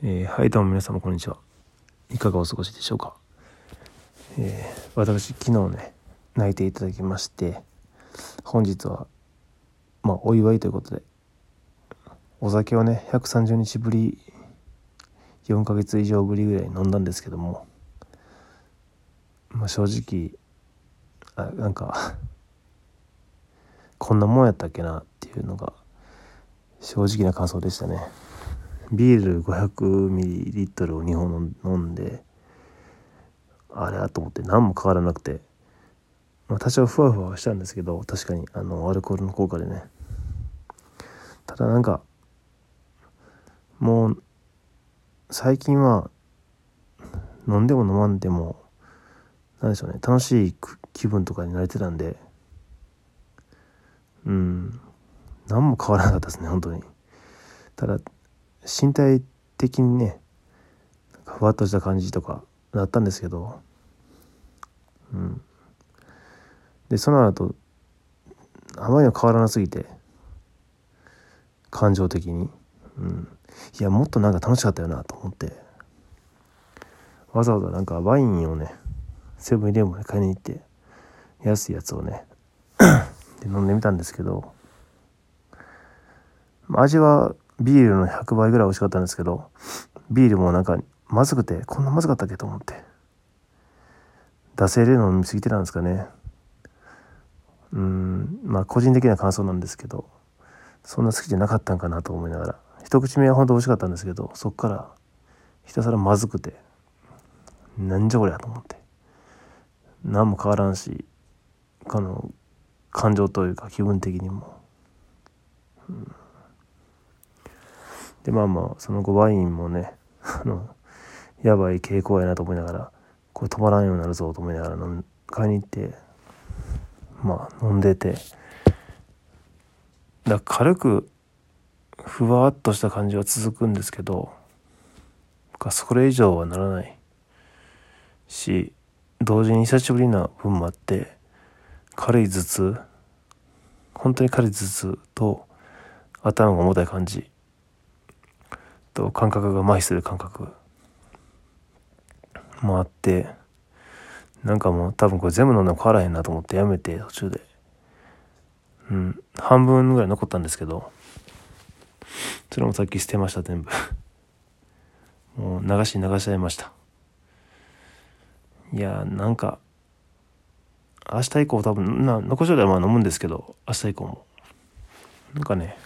えー、はいどうも皆様こんにちは。いかがお過ごしでしょうか。えー、私昨日ね泣いていただきまして本日はまあお祝いということでお酒をね130日ぶり4ヶ月以上ぶりぐらい飲んだんですけども、まあ、正直あなんかこんなもんやったっけなっていうのが正直な感想でしたね。ビール 500ml を2本飲んであれやと思って何も変わらなくて、まあ、多少ふわふわしたんですけど確かにあのアルコールの効果でね。ただなんかもう最近は飲んでも飲まんでも何でしょうね楽しい気分とかになれてたんでうん何も変わらなかったですね本当に。ただ身体的にねふわっとした感じとかだったんですけどうん。でその後あまりにも変わらなすぎて感情的に、うん、いやもっとなんか楽しかったよなと思ってわざわざなんかワインをねセブンイレブンで買いに行って安いやつをね で飲んでみたんですけど味はビールの100倍ぐらい美味しかったんですけどビールもなんかまずくてこんなまずかったっけと思って。惰性で飲み過ぎてたんですかね。うんまあ個人的な感想なんですけどそんな好きじゃなかったんかなと思いながら。一口目は本当美味しかったんですけどそっからひたすらまずくてなんじゃこりゃと思って。何も変わらんしかの感情というか気分的にも、うん。でまあまあその後ワインもね あのやばい傾向やなと思いながらこれ止まらんようになるぞと思いながら買いに行ってまあ飲んでてだ軽くふわっとした感じは続くんですけどそれ以上はならないし同時に久しぶりな分もあって軽い頭痛本当に軽い頭痛と頭が重たい感じと感覚が麻痺する感覚。もあってなんかもう多分これ全部飲んでも変わらへんなと思ってやめて途中で。うん。半分ぐらい残ったんですけどそれもさっき捨てました全部。もう流し流しちゃいました。いやなんか明日以降多分な残しといたらまあ飲むんですけど明日以降も。なんかね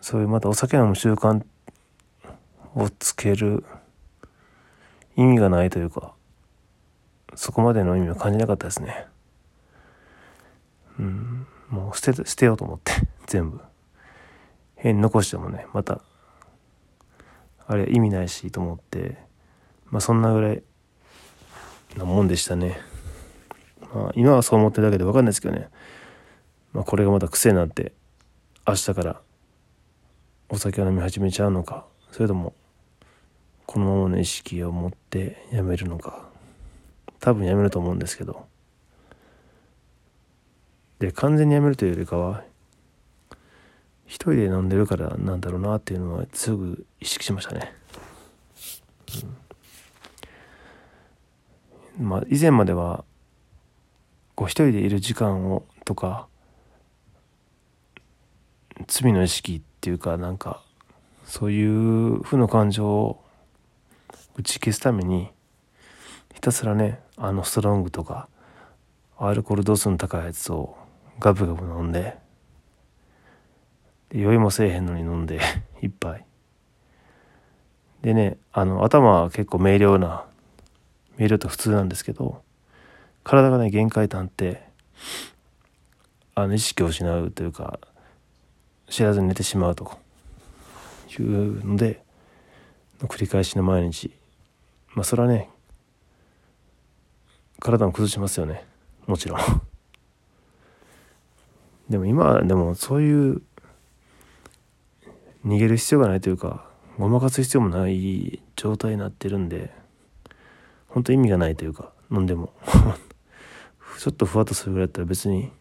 そういうまたお酒飲む習慣をつける意味がないというかそこまでの意味は感じなかったですね。うんもう捨て捨てようと思って 全部。変に残してもねまたあれ意味ないしと思ってまあそんなぐらいなもんでしたね。まあ今はそう思ってるだけで分かんないですけどね。まあこれがまた癖になって明日からお酒を飲み始めちゃうのかそれともこのままの意識を持ってやめるのか。多分やめると思うんですけど。で完全にやめるというよりかは一人で飲んでるからなんだろうなっていうのはすぐ意識しましたね、うん、まあ以前まではこう一人でいる時間をとか罪の意識ってていうかなんかそういう負の感情を打ち消すためにひたすらねあのストロングとかアルコール度数の高いやつをガブガブ飲んで酔いもせえへんのに飲んで 一杯。でねあの頭は結構明瞭な明瞭と普通なんですけど体がね限界とってあの意識を失うというか知らずに寝てしまうと。いうので繰り返しの毎日。まあそれはね体も崩しますよね。もちろん。でも今はでもそういう逃げる必要がないというかごまかす必要もない状態になってるんで本当意味がないというか飲んでも。ちょっとふわっとするぐらいだったら別に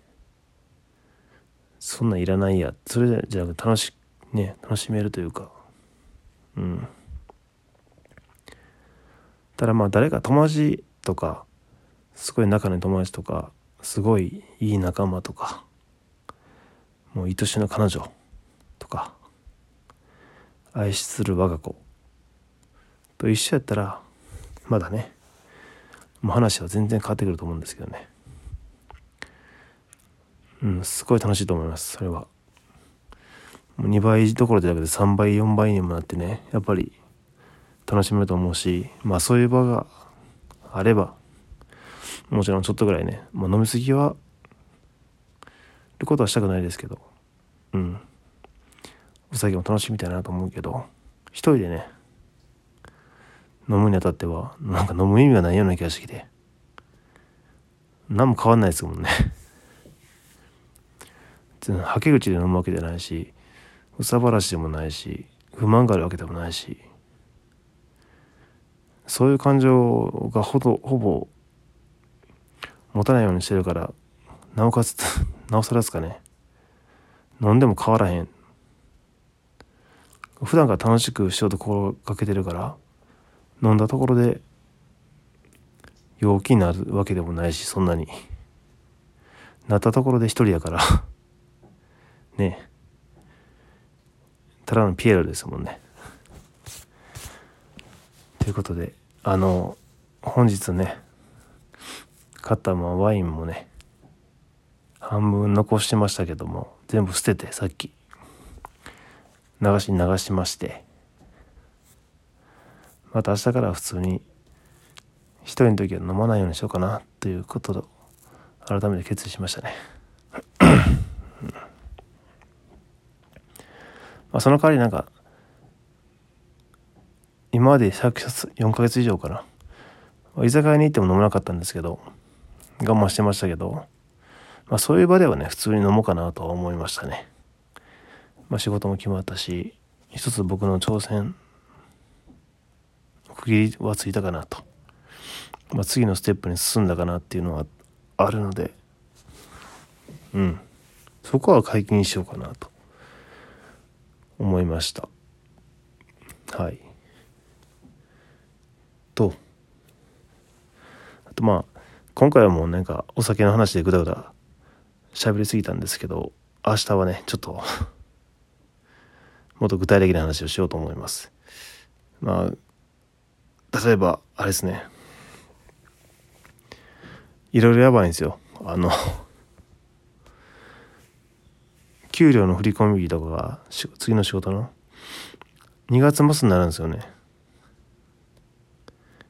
そんなんいらないや。それじゃなく楽しね楽しめるというか。うん。ただまあ誰か友達とかすごい仲のいい友達とかすごいいい仲間とかもう愛しの彼女とか愛する我が子と一緒やったらまだねもう話は全然変わってくると思うんですけどね。うんすごい楽しいと思いますそれは。もう2倍どころじゃなくて3倍4倍にもなってねやっぱり楽しめると思うしまあそういう場があればもちろんちょっとぐらいね、まあ、飲み過ぎはることはしたくないですけどうん。お酒も楽しみたいなと思うけど一人でね飲むにあたってはなんか飲む意味がないような気がしてきて何も変わんないですもんね。はけ口で飲むわけじゃないし憂さ晴らしでもないし不満があるわけでもないしそういう感情がほぼほぼ持たないようにしてるからなおかつ なおさらですかね。飲んでも変わらへん。普段から楽しくしようと心がけてるから飲んだところで陽気になるわけでもないしそんなに。なったところで一人やから。ね。ただのピエロですもんね。ということであの本日ね買ったワインもね半分残してましたけども全部捨ててさっき。流しに流しまして。また明日から普通に一人の時は飲まないようにしようかなということと改めて決意しましたね。まあその代わりなんか今まで4ヶ月以上かな。居酒屋に行っても飲まなかったんですけど我慢してましたけど、まあ、そういう場ではね普通に飲もうかなとは思いましたね。まあ、仕事も決まったし一つ僕の挑戦区切りはついたかなと、まあ、次のステップに進んだかなっていうのはあるのでうん。そこは解禁しようかなと。思いましたはいとあとまあ今回はもうなんかお酒の話でぐだぐだ喋りすぎたんですけど明日はねちょっと もっと具体的な話をしようと思います。まあ、例えば、あれですね。いろいろやばいんですよ。あの給料の振り込み日とかが、次の仕事の、2月末になるんですよね。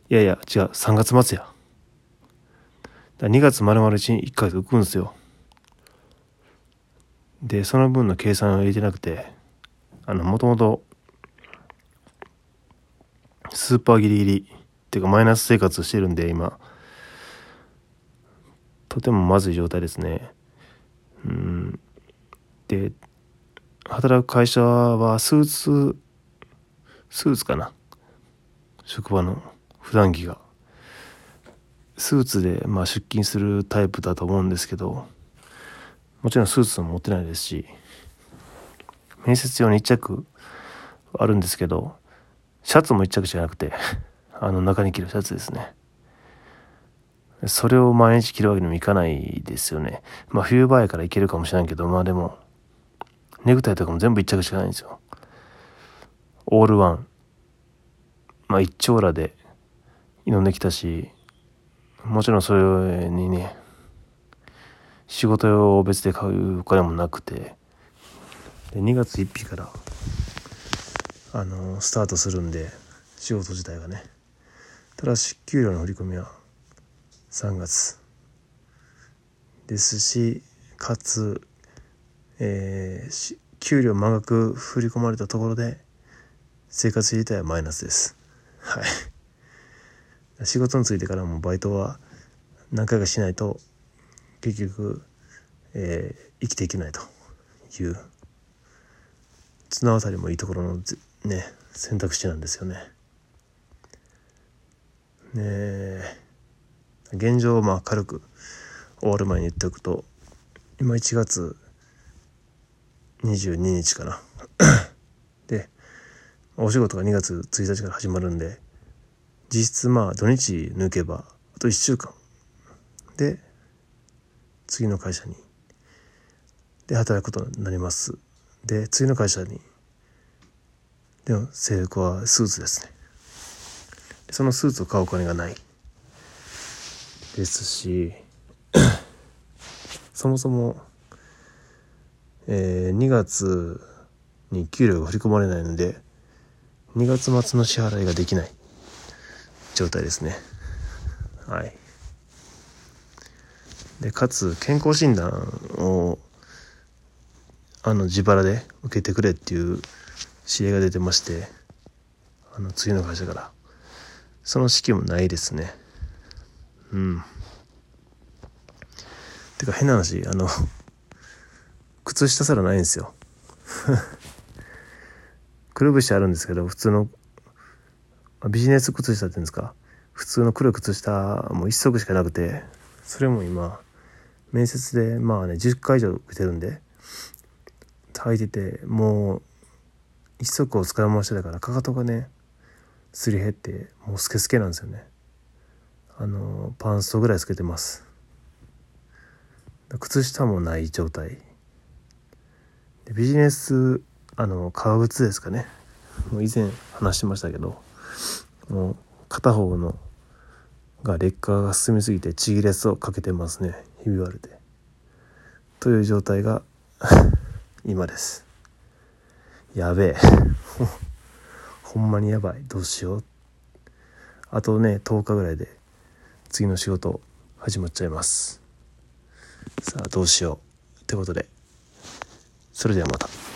いやいや、違う、3月末や。だ2月丸々1、1ヶ月浮くんですよ。で、その分の計算を入れてなくて、あの、もともと、スーパーギリギリっていうかマイナス生活してるんで、今、とてもまずい状態ですね。うん。で、働く会社はスーツ、スーツかな。職場の普段着が。スーツでまあ出勤するタイプだと思うんですけど、もちろんスーツも持ってないですし、面接用に1着あるんですけどシャツも1着じゃなくて あの中に着るシャツですねそれを毎日着るわけにもいかないですよねまあ冬場やからいけるかもしれないけどまあでもネクタイとかも全部1着しかないんですよ。オールワン。まあ一丁羅で挑んできたしもちろんそれにね仕事用を別で買うお金もなくてで2月1日からあのスタートするんで仕事自体がね。ただし給料の振り込みは3月ですしかつ、えー、給料満額振り込まれたところで生活自体はマイナスですはい仕事についてからもバイトは何回かしないと結局、えー、生きていけないという綱渡りもいいところのね選択肢なんですよね。ね現状まあ軽く終わる前に言っておくと今1月22日かな。でお仕事が2月1日から始まるんで実質まあ土日抜けばあと1週間。で次の会社に。で働くことになります。で次の会社に。でも制服はスーツですね。そのスーツを買うお金がない。ですし そもそも、えー、2月に給料が振り込まれないので2月末の支払いができない状態ですね。はい。でかつ健康診断をあの自腹で受けてくれっていう指令が出てましてあの次の会社から。その式もないですね。うん。てか変な話あの靴下すらないんですよ。くるぶしあるんですけど普通のビジネス靴下っていうんですか？普通の黒い靴下も一足しかなくてそれも今面接でまあね10回以上受けてるんで履いててもう一足を使い回してたからかかとがねすり減ってもうスケスケなんですよね。あのパンストぐらいつけてます。靴下もない状態。でビジネスあの革靴ですかね。もう以前話してましたけどもう片方のが劣化が進みすぎてちぎれそうかけてますね。ひび割れて。という状態が 今です。やべえ。ほんまにやばい。どうしよう。あとね10日ぐらいで次の仕事始まっちゃいます。さあどうしよう。ってことで。それではまた。